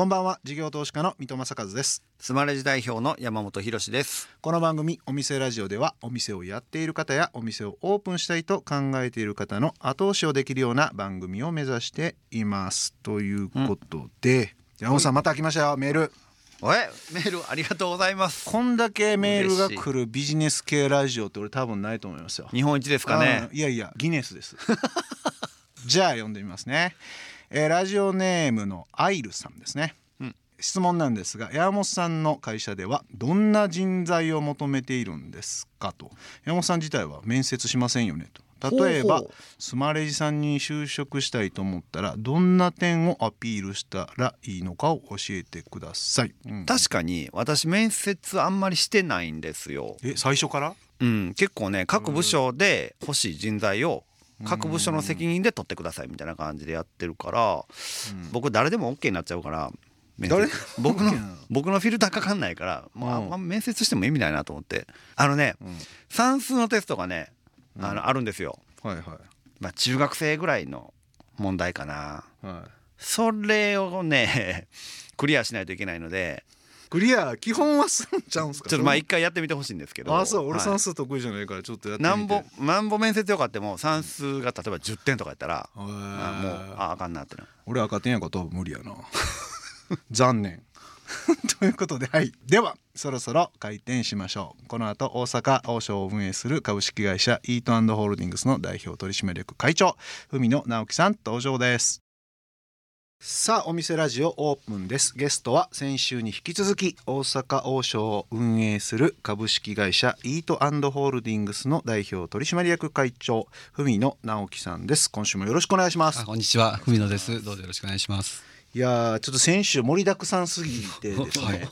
こんばんは。事業投資家の三戸正和です。スマレジ代表の山本博です。この番組お店ラジオではお店をやっている方やお店をオープンしたいと考えている方の後押しをできるような番組を目指しています。ということで、山本さんまた来ましたよ。メール。えメールありがとうございます。こんだけメールが来るビジネス系ラジオって俺多分ないと思いますよ。日本一ですかね。うんいやいやギネスです。じゃあ読んでみますね、えーラジオネームのアイルさんですね、うん。質問なんですが山本さんの会社ではどんな人材を求めているんですかと。山本さん自体は面接しませんよねと。例えばスマレジさんに就職したいと思ったらどんな点をアピールしたらいいのかを教えてください、うん。確かに私面接あんまりしてないんですよ。え最初から？うん。結構ね各部署で欲しい人材を各部署の責任で取ってくださいみたいな感じでやってるから僕誰でも OK になっちゃうから誰？僕の僕のフィルターかかんないから、まあうん。まあ面接しても意味ないなと思って。あのね、ん。算数のテストがねあの、あるんですよ、はいはい。まあ、中学生ぐらいの問題かな。はい。それをね クリアしないといけないのでクリア。基本はするんちゃうんすか？ちょっとまあ一回やってみてほしいんですけど。あそう俺はい。算数得意じゃないからちょっとやってみて。なんぼなんぼ面接よかっても算数が例えば10点とかやったら、へー。あもうああかんなってな俺赤点やから多分無理やな。残念。ということではい。ではそろそろ開店しましょう。この後大阪王将を運営する株式会社イートホールディングスの代表取締役会長文野直樹さん登場ですさあお店ラジオオープンですゲストは先週に引き続き大阪王将を運営する株式会社イートホールディングスの代表取締役会長文野直樹さんです今週もよろしくお願いしますこんにちは、文野です。どうぞよろしくお願いします。いやーちょっと先週盛りだくさんすぎてですね、はい。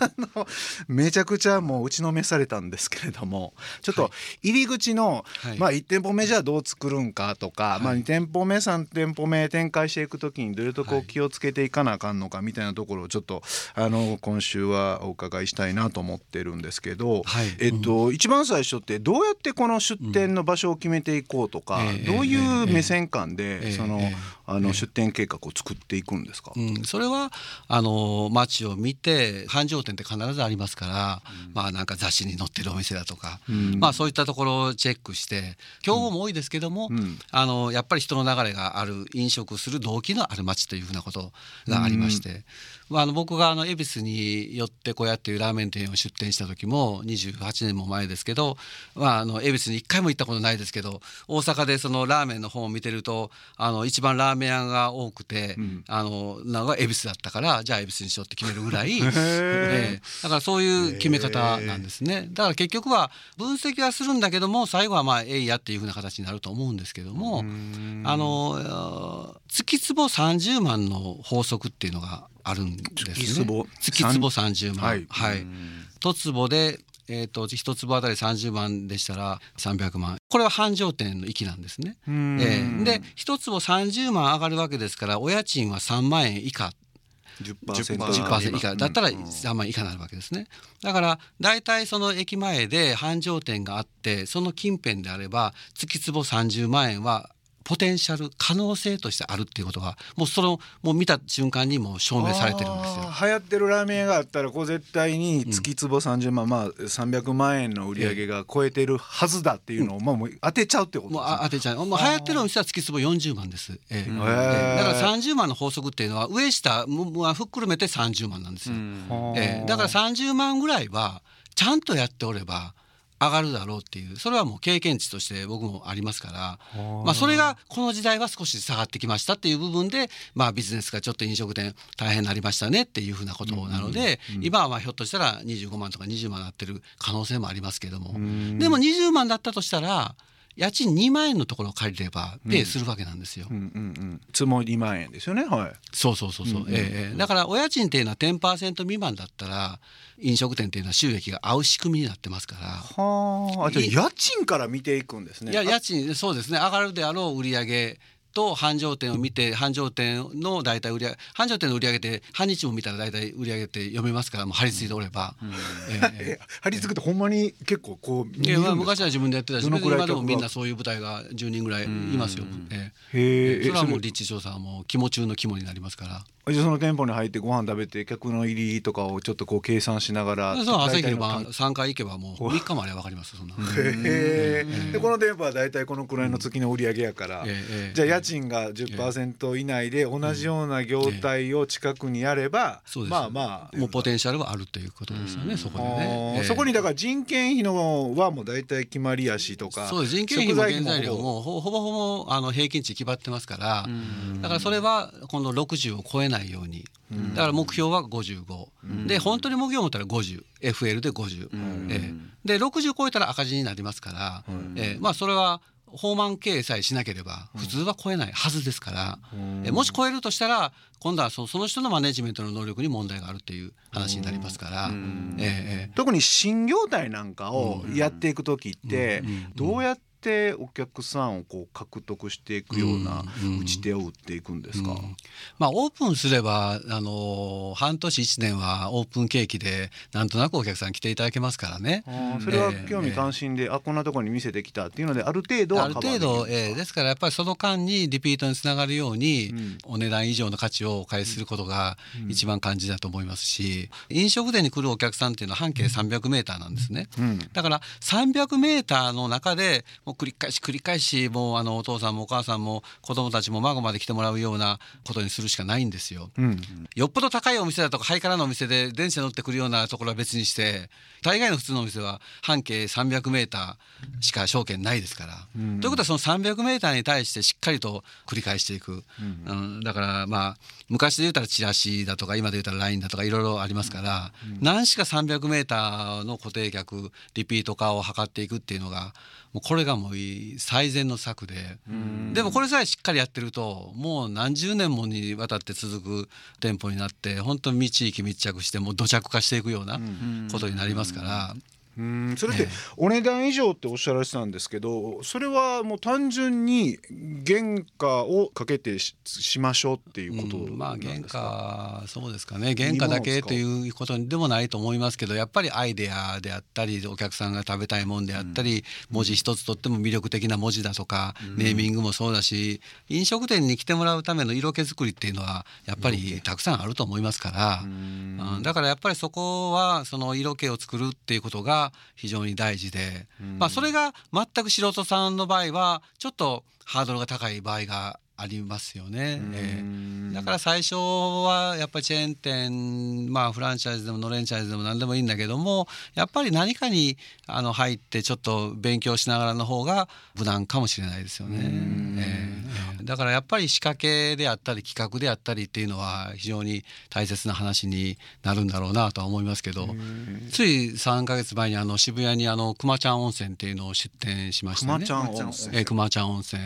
あのめちゃくちゃもう打ちのめされたんですけれども。ちょっと入り口の、はい。まあ1店舗目じゃあどう作るんかとか、い。まあ2店舗目3店舗目展開していく時にどういうとこはい気をつけていかなあかんのかみたいなところをちょっとあの今週はお伺いしたいなと思ってるんですけど、はい。えっと、一番最初ってどうやってこの出店の場所を決めていこうとか、ええどういう目線感で、ええその、ええ。あの出店計画を作っていくんですか、うん、それはあの街を見て繁盛店って必ずありますから、まあなんか雑誌に載ってるお店だとか、ん。まあそういったところをチェックして競合も多いですけども、うん。あのやっぱり人の流れがある飲食する動機のある街というふうなことがありまして、まあ、あの僕があの恵比寿に寄って小屋っていうラーメン店を出店した時も28年も前ですけど、まあ、あの恵比寿に一回も行ったことないですけど大阪でそのラーメンの本を見てるとあの一番ラーメン屋が多くて、ん。あのなんか恵比寿だったからじゃあ恵比寿にしようって決めるぐらい、ー ええ。だからそういう決め方なんですね。だから結局は分析はするんだけども最後はまあえいやっていうふうな形になると思うんですけどもあの月坪30万の法則っていうのがあるんですね。月坪月坪30万。はい。はい。一坪でえー、と一坪あたり30万でしたら300万。これは繁盛店の域なんですね。えん。ーで一坪30万上がるわけですからお家賃は3万円以下。10% 10%以下。だったら3万円以下になるわけですね。だから大体その駅前で繁盛店があってその近辺であれば月坪30万円はポテンシャル可能性としてあるっていうことがもうそのもう見た瞬間にもう証明されてるんですよ。流行ってるラーメン屋があったらこう絶対に月坪30万、まあ300万円の売り上げが超えてるはずだっていうのを、まあもう当てちゃうってこともうですねあ当てちゃう。もう流行ってるお店は月坪40万です。ええええだから30万の法則っていうのは上下ももうふっくるめて30万なんですよ。ええだから30万ぐらいはちゃんとやっておれば上がるだろうっていうそれはもう経験値として僕もありますから、まあ、それがこの時代は少し下がってきましたっていう部分で、まあ、ビジネスがちょっと飲食店大変になりましたねっていうふうなことなので、今はまあひょっとしたら25万とか20万になってる可能性もありますけども、でも20万だったとしたら家賃2万円のところを借りればペイするわけなんですよ。うんうんうん。つも2万円ですよねはい。そうそうそうそう、ええだからお家賃っていうのは10%未満だったら飲食店っていうのは収益が合う仕組みになってますから。はあ。じゃあ家賃から見ていくんですね。いや家賃そうですね。上がるであろう売り上げと繁盛店を見て繁盛店の大体売り上げ繁盛店の売り上げって半日も見たら大体売り上げって読めますからもう張り付いておれば、えええ張り付くってほんまに結構こう見いやまあるんですか？昔は自分でやってたし今でもみんなそういう舞台が10人ぐらいいますよ。えへえ。えそれはもう立地調査はもう肝中の肝になりますから。じゃあその店舗に入ってご飯食べて客の入りとかをちょっとこう計算しながらそう朝昼大体の晩3回行けばもう3日まで分かりますそんな。へえでこの店舗は大体このくらいの月の売り上げやから、じゃあ家賃が10%以内で同じような業態を近くにやれば、まあまあ。もうポテンシャルはあるということですよね、そこでね。そこにだから人件費のはもう大体決まりやしとかそう人件費も食原材料ほぼもほほぼほぼあの平均値決まってますから。だからそれは今度60を超えないように。だから目標は55で本当に目標を持ったら 50FL で50ええ。で60超えたら赤字になりますからええ。まあそれは放満経営さえしなければ普通は超えないはずですからえもし超えるとしたら今度はそその人のマネジメントの能力に問題があるっていう話になりますからええええ。特に新業態なんかをやっていく時ってどうやってお客さんをこう獲得していくような打ち手を打っていくんですか、まあ、オープンすればあの半年1年はオープンケーキでなんとなくお客さん来ていただけますからね。それは興味関心で、あこんなところに見せてきたっていうのである程度はある程度、えーですからやっぱりその間にリピートにつながるように、ん。お値段以上の価値をお返しすることが一番肝心だと思いますし、飲食店に来るお客さんっていうのは半径300メーターなんですね、ん。だから300メーターの中でもう繰り返し繰り返しもうあのお父さんもお母さんも子供たちも孫まで来てもらうようなことにするしかないんですよ。うんよっぽど高いお店だとかハイカラのお店で電車乗ってくるようなところは別にして大概の普通のお店は半径300メーターしか証券ないですから。ということはその300メーターに対してしっかりと繰り返していく、うんだからまあ昔で言うたらチラシだとか今で言うたら LINE だとかいろいろありますから、何しか300メーターの固定客リピート化を図っていくっていうのがもうこれがもういい最善の策で、でもこれさえしっかりやってるともう何十年もにわたって続く店舗になって本当に地域密着してもう土着化していくようなことになりますから。うんそれってお値段以上っておっしゃられてたんですけどそれはもう単純に原価をかけてししましょうっていうことうんまあ原価そうですかね。原価だけということでもないと思いますけどやっぱりアイデアであったりお客さんが食べたいもんであったり、文字一つとっても魅力的な文字だとか、ネーミングもそうだし飲食店に来てもらうための色気作りっていうのはやっぱりたくさんあると思いますから、うんだからやっぱりそこはその色気を作るっていうことが非常に大事で、まあそれが全く素人さんの場合はちょっとハードルが高い場合がありますよね。ええ。だから最初はやっぱりチェーン店まあフランチャイズでもノレンチャイズでも何でもいいんだけどもやっぱり何かにあの入ってちょっと勉強しながらの方が無難かもしれないですよね。ええ。だからやっぱり仕掛けであったり企画であったりっていうのは非常に大切な話になるんだろうなとは思いますけどつい3ヶ月前にあの渋谷にあの熊ちゃん温泉っていうのを出店しましたね。熊ちゃん温泉。えー、熊ちゃん温泉、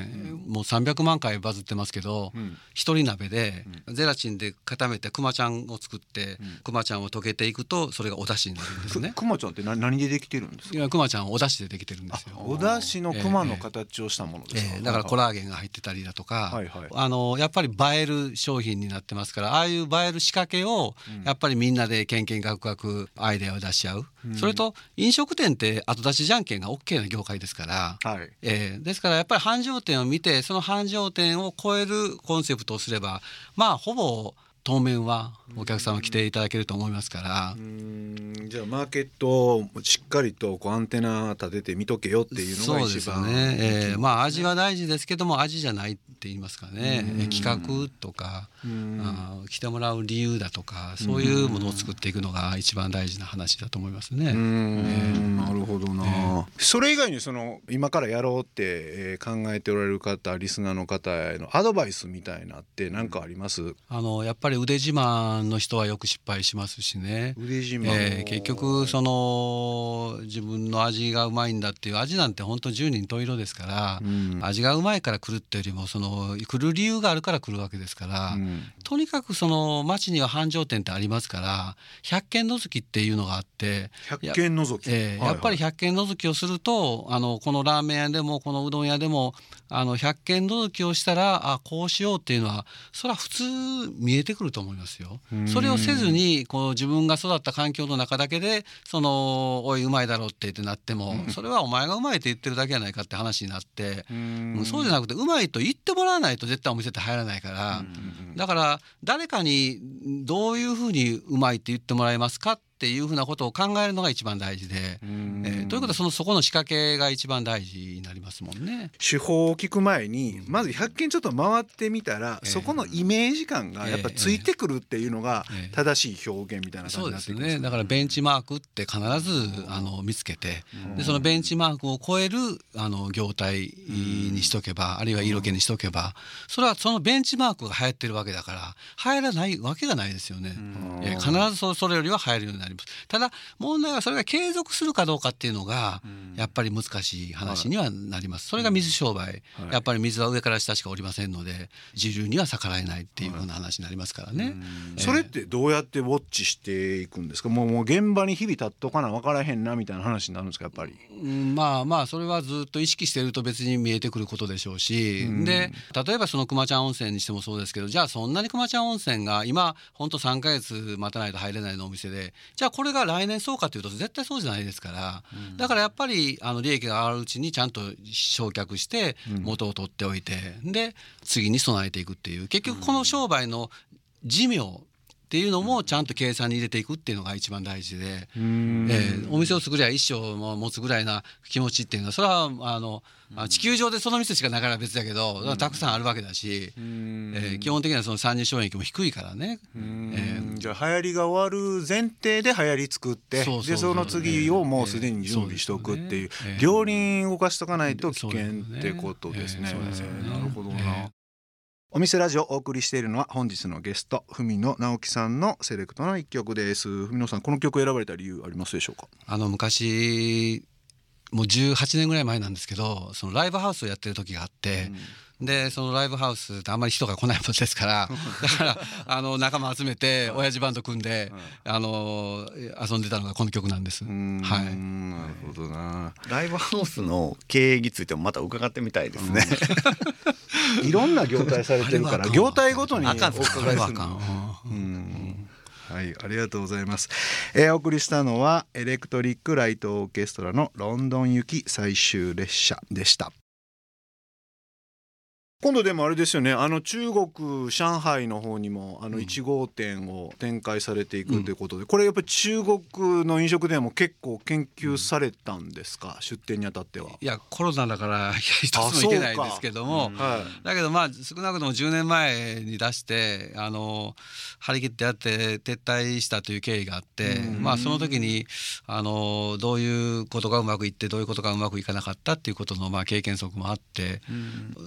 もう300万回バズってますけど、一人鍋でゼラチンで固めて熊ちゃんを作って、熊ちゃんを溶けていくとそれがお出汁になるんですね。くまちゃんって何何でできてるんですか？いや熊ちゃんはお出汁でできてるんですよ。お出汁の熊の形をしたものですか、えーだからコラーゲンが入ってたりだとか、はいはい。あのやっぱり映える商品になってますからああいう映える仕掛けをやっぱりみんなでけんけんがくがくアイデアを出し合う、それと飲食店って後出しじゃんけんが OK な業界ですから、はい。えーですからやっぱり繁盛店を見てその繁盛店を超えるコンセプトをすればまあほぼ当面はお客さんは来ていただけると思いますから。うん。じゃあマーケットをしっかりとこうアンテナ立てて見とけよっていうのがそうですね、えーまあ味は大事ですけども味じゃないって言いますかね、えー企画とか、あー来てもらう理由だとかそういうものを作っていくのが一番大事な話だと思いますね。うん。なるほどな、それ以外にその今からやろうって、えー考えておられる方リスナーの方へのアドバイスみたいなって何かあります、あのやっぱり腕自慢の人はよく失敗しますしね。腕自慢、えー結局その自分の味がうまいんだっていう味なんて本当十人十色ですから、ん。味がうまいから来るっていうよりもその来る理由があるから来るわけですから、んとにかくその町には繁盛店ってありますから100軒のぞきっていうのがあって100軒のぞき、えーやっぱり100軒のぞきをするとあのこのラーメン屋でもこのうどん屋でもあの100軒のぞきをしたらあこうしようっていうのはそれは普通見えてくると思いますよ。それをせずにこう自分が育った環境の中だけでその「おいうまいだろ」って言ってなってもそれはお前がうまいって言ってるだけやないかって話になってん。うんそうじゃなくてうまいと言ってもらわないと絶対お店って入らないからだから誰かにどういうふうにうまいって言ってもらえますかっていうふうなことを考えるのが一番大事で、えー、ということはそのそこの仕掛けが一番大事になりますもんね。手法を聞く前にまず100件ちょっと回ってみたら、えー、そこのイメージ感がやっぱついてくるっていうのが正しい表現みたいな感じになってくる、ね、そうですね。だからベンチマークって必ずあの見つけてでそのベンチマークを超えるあの業態にしとけばあるいは色気にしとけばそれはそのベンチマークが流行ってるわけだから流行らないわけがないですよね。えー、必ずそれよりは流行るようになりります。ただ問題はそれが継続するかどうかっていうのがやっぱり難しい話にはなります、それが水商売、やっぱり水は上から下しかおりませんので時流には逆らえないっていうふうな話になりますからね、それってどうやってウォッチしていくんですか？もうもう現場に日々立っとかな分からへんなみたいな話になるんですかやっぱり、うん、まあまあそれはずっと意識してると別に見えてくることでしょうし、で例えばその熊ちゃん温泉にしてもそうですけどじゃあそんなに熊ちゃん温泉が今ほんと3か月待たないと入れないのお店でじゃあこれが来年そうかというと絶対そうじゃないですから、うん、だからやっぱりあの利益が上がるうちにちゃんと焼却して元を取っておいて、うん、で次に備えていくっていう。結局この商売の寿命っていうのもちゃんと計算に入れていくっていうのが一番大事で、えー、お店を作りゃ一生も持つぐらいな気持ちっていうのはそれはあの地球上でその店しかなから別だけどたくさんあるわけだし、えー、基本的にはその参入障壁も低いからね、えー、じゃあ流行りが終わる前提で流行り作ってでその次をもうすでに準備しておくっていう、両輪動かしとかないと危険ってことですね。なるほどな。お店ラジオをお送りしているのは本日のゲスト文野直樹さんのセレクトの一曲です。文野さんこの曲選ばれた理由ありますでしょうか？あの昔もう18年ぐらい前なんですけどそのライブハウスをやってる時があって、うん、でそのライブハウスってあんまり人が来ないものですからだからあの仲間集めて親父バンド組んで、あの遊んでたのがこの曲なんです。はい、なるほどな。ライブハウスの経営についてもまた伺ってみたいですね。うん。いろんな業態されてるから業態ごとにお伺いする。はい、ありがとうございます。えー、お送りしたのはエレクトリックライトオーケストラのロンドン行き最終列車でした。今度でもあれですよね。あの中国上海の方にもあの1号店を展開されていくということで、これやっぱり中国の飲食店も結構研究されたんですか、出店にあたっては。いやコロナだから 一つもいけないですけども、だけどまあ少なくとも10年前に出してあの張り切ってやって撤退したという経緯があって、まあその時にあのどういうことがうまくいってどういうことがうまくいかなかったっていうことのまあ経験則もあって、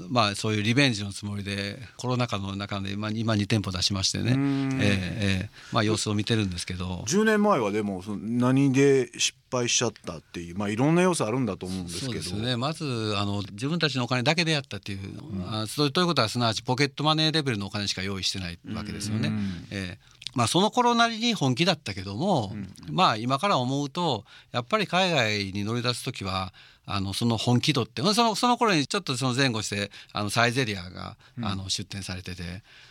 まあそういうリベンジのつもりでコロナ禍の中で今今2店舗出しましてね、えー、えー、まあ、様子を見てるんですけど。10年前はでも何で失敗しちゃったっていう、まあ、いろんな要素あるんだと思うんですけど。ね、まずあの自分たちのお金だけでやったっていう、うん、あということはすなわちポケットマネーレベルのお金しか用意してないわけですよね。えーまあ、その頃なりに本気だったけども、うん、まあ今から思うとやっぱり海外に乗り出す時はあのその本気度ってそのその頃にちょっとその前後してあのサイゼリアが、あの出店されてて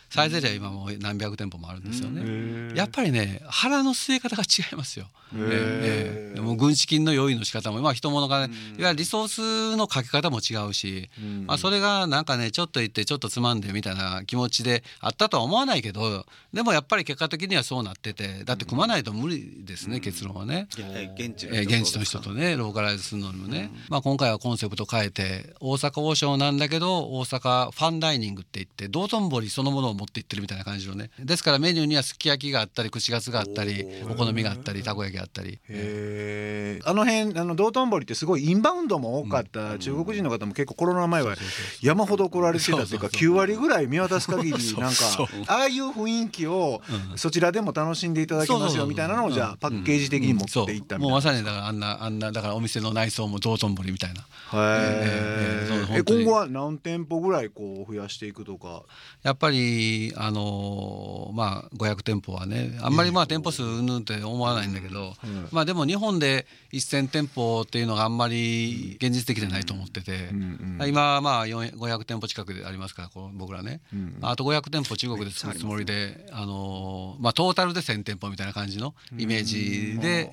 サイゼリア今もう何百店舗もあるんですよね。やっぱりね腹の据え方が違いますよ。えー、えー、もう軍資金の用意の仕方もまあ人物が、ね、いわゆるリソースのかけ方も違うし、まあ、それがなんかねちょっと言ってちょっとつまんでみたいな気持ちであったとは思わないけどでもやっぱり結果的にはそうなっててだって組まないと無理ですね、結論はね。現地現地の人とねローカライズするのにもね。まあ、今回はコンセプト変えて大阪王将なんだけど大阪ファンダイニングって言って道頓堀そのものを持っていってるみたいな感じのね。ですからメニューにはすき焼きがあったり串カツがあったりお好みがあったりたこ焼きがあったり。へあの辺あの道頓堀ってすごいインバウンドも多かった、うん、中国人の方も結構コロナ前は山ほど来られてたというか9割ぐらい見渡す限りなんかああいう雰囲気をそちらでも楽しんでいただけますよみたいなのをじゃあパッケージ的に持っていったみたいな、もうまさにだからあんなあんなだからお店の内装も道頓堀みたいな。えー、えー、今後は何店舗ぐらいこう増やしていくとか？やっぱりあのー、まあ500店舗はねあんまりまあ店舗数うんぬんって思わないんだけど、うん、まあでも日本で1,000店舗っていうのがあんまり現実的でないと思ってて、うんうん、今まあ500店舗近くでありますからこう僕らね、うん、あと500店舗中国で作るつもりで、あのー、まあトータルで1,000店舗みたいな感じのイメージで。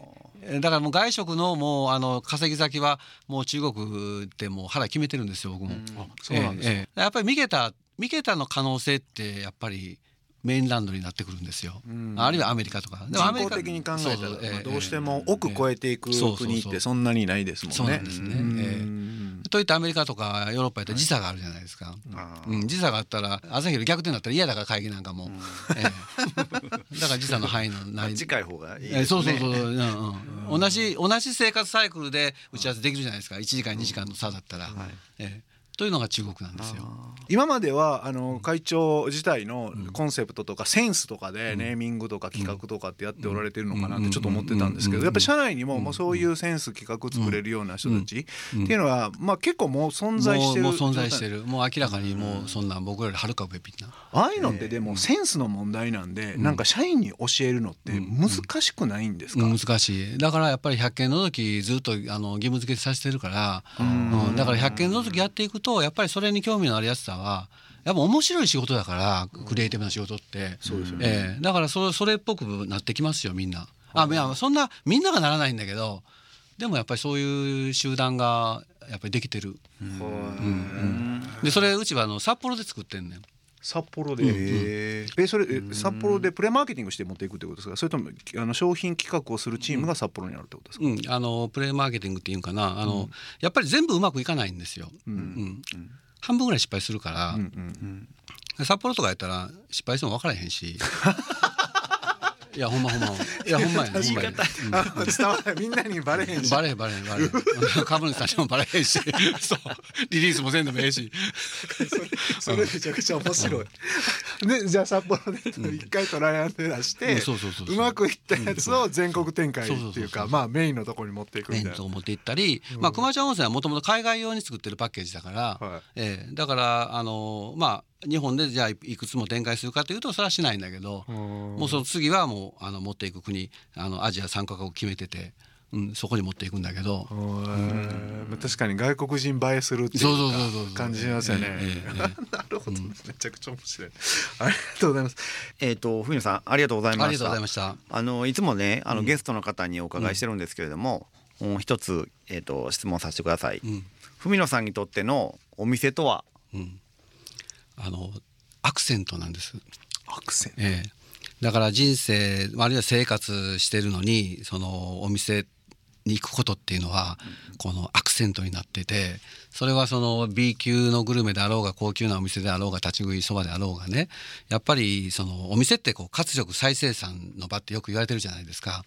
だからもう外食のもうあの稼ぎ先はもう中国ってもう腹決めてるんですよ僕も。そうなんです、ええ、やっぱり三桁三桁の可能性ってやっぱりメインランドになってくるんですよ、あるいはアメリカとか。でも人口的に考えたらどうしても奥越えていく国ってそんなにないですもんね。そうなんですね、えー、といってアメリカとかヨーロッパやったら時差があるじゃないですか、うん、時差があったら朝昼逆転だったら嫌だから会議なんかも、えー、だから時差の範囲のない。近い方がいい、ね、えー、そうそうそう、う。んうん、同じ同じ生活サイクルで打ち合わせできるじゃないですか。1時間2時間の差だったら。はい。えーというのが中国なんですよ。今まではあの会長自体のコンセプトとかセンスとかでネーミングとか企画とかってやっておられてるのかなってちょっと思ってたんですけどやっぱり社内にももうそういうセンス企画作れるような人たちっていうのはまあ結構もう存在してるもう存在してる。もう明らかにもうそんな僕らよりはるか上ぴんな。ああいうのってでもセンスの問題なんでなんか社員に教えるのって難しくないんですか？難しい。だからやっぱり100件の時ずっとあの義務付けさせてるからうん。だから100件の時やっていくとやっぱりそれに興味のあるやつさはやっぱ面白い仕事だからクリエイティブな仕事って、そうですよね、えー、だからそそれっぽくなってきますよみんな。あいやそんなみんながならないんだけどでもやっぱりそういう集団がやっぱりできてる。うんうん、でそれうちはあの札幌で作ってんねん。札幌で、うんうん、えそれ札幌でプレマーケティングして持っていくってことですか？それともあの商品企画をするチームが札幌にあるってことですか、うん、あのプレマーケティングっていうかなあの、やっぱり全部うまくいかないんですよ。うん。半分ぐらい失敗するから、うんうんうん、札幌とかやったら失敗しても分からへんし いやほんまほんま。いやほんまやほんまや、うん、伝わらみんなにバレへんし。バレへんバレへんバレへん。株主さんにもバレへんし。そう。リリースもせんでもええし。それめちゃくちゃ面白い、でじゃあ札幌で一回トライアンド出してうまくいったやつを全国展開っていうかまあメインのところに持っていくみたいな。メイン持っていったり、まあ熊ちゃん温泉はもともと海外用に作ってるパッケージだから、はい、えー、だからあのまあ日本でじゃあいくつも展開するかというとそれはしないんだけどもうその次はもうあの持っていく国あのアジア3カ国決めてて。うん、そこに持っていくんだけど、うん、確かに外国人映えするっていう感じしますよね。なるほど、めちゃくちゃ面白い。ありがとうございます。えっ、ー、と冬野さんありがとうございました。あのいつもねあの、ゲストの方にお伺いしてるんですけれども、うん、一つえっ、ー、と質問させてください。文野さんにとってのお店とは、うん、あのアクセントなんです。アクセント、ええ、だから人生あるいは生活してるのにそのお店に行くことっていうのはこのアクセントになっててそれはその B 級のグルメであろうが高級なお店であろうが立ち食いそばであろうがねやっぱりそのお店ってこう活力再生産の場ってよく言われてるじゃないですか。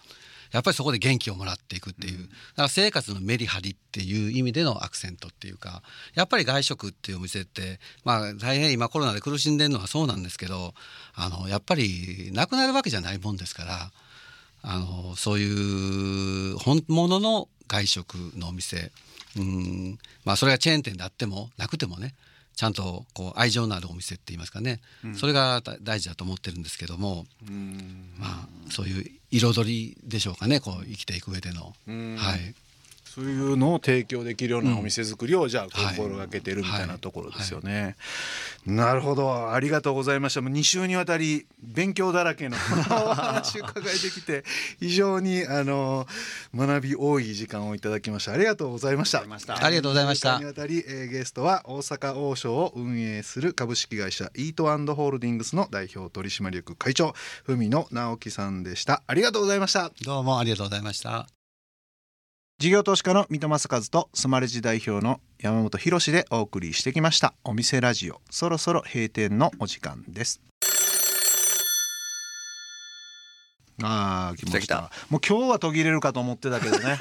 やっぱりそこで元気をもらっていくっていう、だから生活のメリハリっていう意味でのアクセントっていうかやっぱり外食っていうお店ってまあ大変今コロナで苦しんでるのはそうなんですけどあのやっぱりなくなるわけじゃないもんですからあのそういう本物の外食のお店。うん。まあそれがチェーン店であってもなくてもねちゃんとこう愛情のあるお店って言いますかね、うん、それが大事だと思ってるんですけども、まあそういう彩りでしょうかねこう生きていく上での。はい、そういうのを提供できるようなお店作りをじゃあ心がけてるみたいなところですよね。なるほど。ありがとうございました。もう2週にわたり勉強だらけのお話を伺いできて非常にあの学び多い時間をいただきました。ありがとうございました。ありがとうございました。にわたり、えー、ゲストは大阪王将を運営する株式会社イートホールディングスの代表取締役会長文野直樹さんでした。ありがとうございました。どうもありがとうございました事業投資家の三戸正和とスマレジ代表の山本博でお送りしてきました。お店ラジオそろそろ閉店のお時間です。ああ来ました。もう今日は途切れるかと思ってたけどね。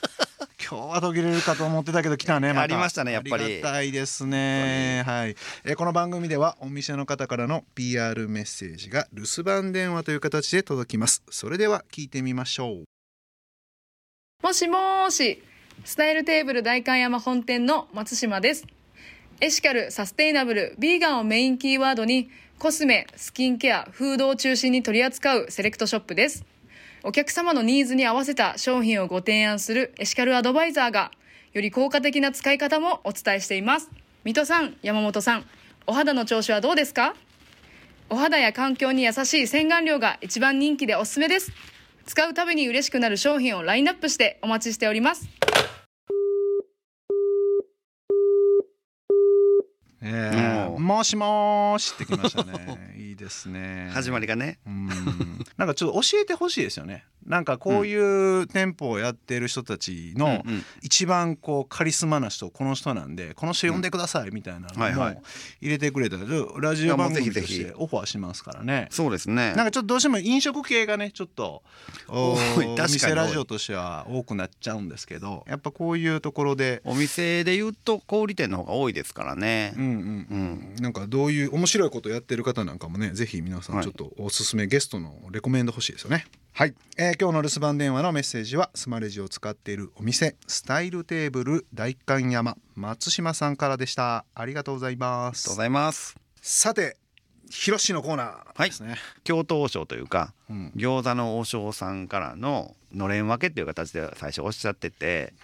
今日は途切れるかと思ってたけど来たね、ま、ありましたねやっぱり。ありがたいですね。はい。えこの番組ではお店の方からの PR メッセージが留守番電話という形で届きます。それでは聞いてみましょうもしもし、スタイルテーブル代官山本店の松島です。エシカル、サステイナブル、ビーガンをメインキーワードに、コスメ、スキンケア、フードを中心に取り扱うセレクトショップです。お客様のニーズに合わせた商品をご提案するエシカルアドバイザーが、より効果的な使い方もお伝えしています。水戸さん、山本さん、お肌の調子はどうですか？お肌や環境に優しい洗顔料が一番人気でおすすめです。使うたびに嬉しくなる商品をラインナップしてお待ちしております。えーう。んもしもーしってきましたね。いいですね。始まりがね。うん。なんかちょっと教えてほしいですよね。なんかこういう店舗をやってる人たちの一番こうカリスマな人この人なんでこの人呼んでくださいみたいなのも入れてくれたらラジオ番組としてオファーしますからね。そうですね。なんかちょっとどうしても飲食系がねちょっと お店ラジオとしては多くなっちゃうんですけどやっぱこういうところでお店で言うと小売店の方が多いですからね。うんうんなんかどういう面白いことやってる方なんかもねぜひ皆さんはい。ちょっとおすすめゲストのレコメンド欲しいですよね。はい、えー今日の留守番電話のメッセージはスマレジを使っているお店スタイルテーブル大観山松島さんからでした。ありがとうございまありがとうごすざいます。さて広しのコーナー。ですね、京都王将というかうん。餃子の王将さんからののれん分けっていう形で最初おっしゃってて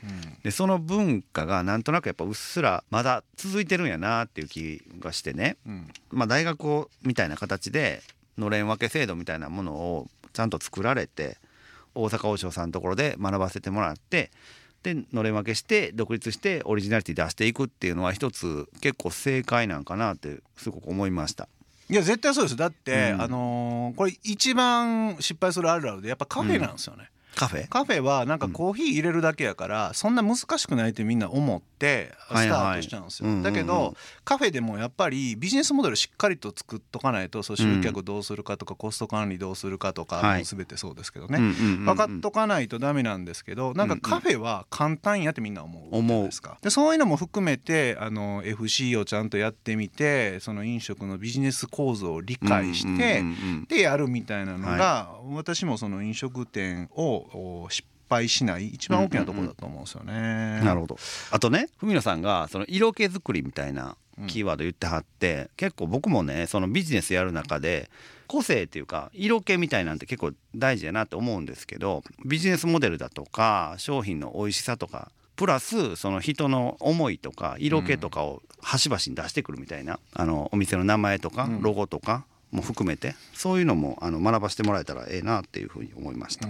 でその文化がなんとなくやっぱうっすらまだ続いてるんやなっていう気がしてね、うん。まあ、大学をみたいな形でのれん分け制度みたいなものをちゃんと作られて大阪王将さんのところで学ばせてもらってでのれん分けして独立してオリジナリティ出していくっていうのは一つ結構正解なんかなってすごく思いました。いや絶対そうです。だって、うん。あのーこれ一番失敗するあるあるでやっぱカフェなんですよね、カフェ？カフェはなんかコーヒー入れるだけやから、そんな難しくないってみんな思ってスタートしちゃうんですよ、うんうんうん。だけどカフェでもやっぱりビジネスモデルしっかりと作っとかないとそう集客どうするかとか、コスト管理どうするかとか、はい。全てそうですけどね、うんうんうんうん。分かっとかないとダメなんですけどなんかカフェは簡単やってみんな思うじゃないですか。でそういうのも含めてあの FC をちゃんとやってみてその飲食のビジネス構造を理解して、うんうんうんうん。でやるみたいなのが、私もその飲食店をお失敗しない一番大きなところだと思うんですよね。なるほど。あとね文野さんがその色気作りみたいなキーワード言ってはって、結構僕もねそのビジネスやる中で個性っていうか色気みたいなんて結構大事だなって思うんですけどビジネスモデルだとか商品の美味しさとかプラスその人の思いとか色気とかを端々に出してくるみたいな、あのお店の名前とかうん。ロゴとかも含めてそういうのもあの学ばせてもらえたらええなっていうふうに思いました。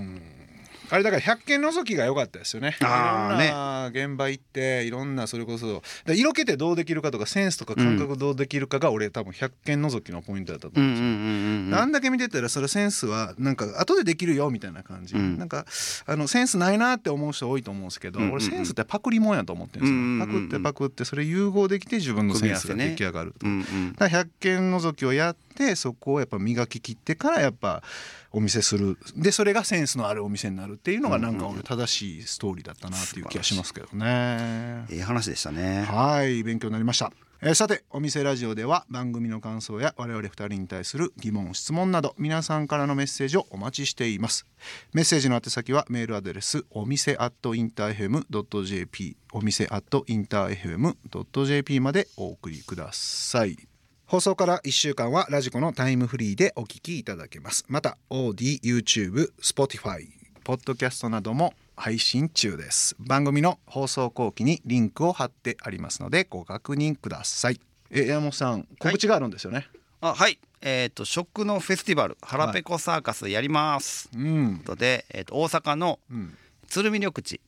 あれだから百軒覗きが良かったですよね。いろんあーね。な現場行っていろんなそれこそ色気ってどうできるかとかセンスとか感覚どうできるかが俺多分百軒覗きのポイントだったと思うんですよ。うんうんだけ見てたらそれセンスはなんか後でできるよみたいな感じ、うん。なんかあのセンスないなって思う人多いと思うんですけど、うんうんうん。俺センスってパクリもんやと思ってるんですよ、パクってパクってそれ融合できて自分のセンスが出来上がると、うんうん。だから百軒覗きをやってそこをやっぱ磨き切ってからやっぱお見せする。でそれがセンスのあるお店になるっていうのがなんか俺正しいストーリーだったなっていう気がしますけどね。いい話でしたね。はい勉強になりました、えーさてお店ラジオでは番組の感想や我々二人に対する疑問質問など皆さんからのメッセージをお待ちしています。メッセージの宛先はメールアドレスお店アットインター FM.jp お店アットインター FM.jp までお送りください。放送から1週間はラジコのタイムフリーでお聞きいただけます。また OD、YouTube、Spotify ポッドキャストなども配信中です。番組の放送後期にリンクを貼ってありますのでご確認ください。え山本さん告知があるんですよね、あはい。えっ、と食のフェスティバル腹ペコサーカスやります。うん。ということで、えー、と大阪のうん。鶴見緑地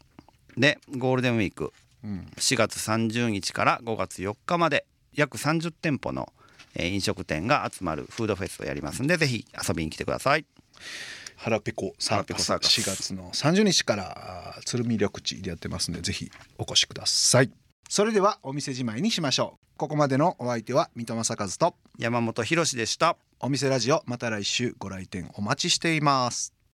でゴールデンウィークうん。4月30日から5月4日まで約30店舗の、えー飲食店が集まるフードフェスをやりますんでぜひ遊びに来てください。腹ペコサーカス腹ペコサーカス。4月の30日から鶴見緑地でやってますんでぜひお越しください。それではお店じまいにしましょう。ここまでのお相手は三戸正和と山本博史でした。お店ラジオまた来週ご来店お待ちしています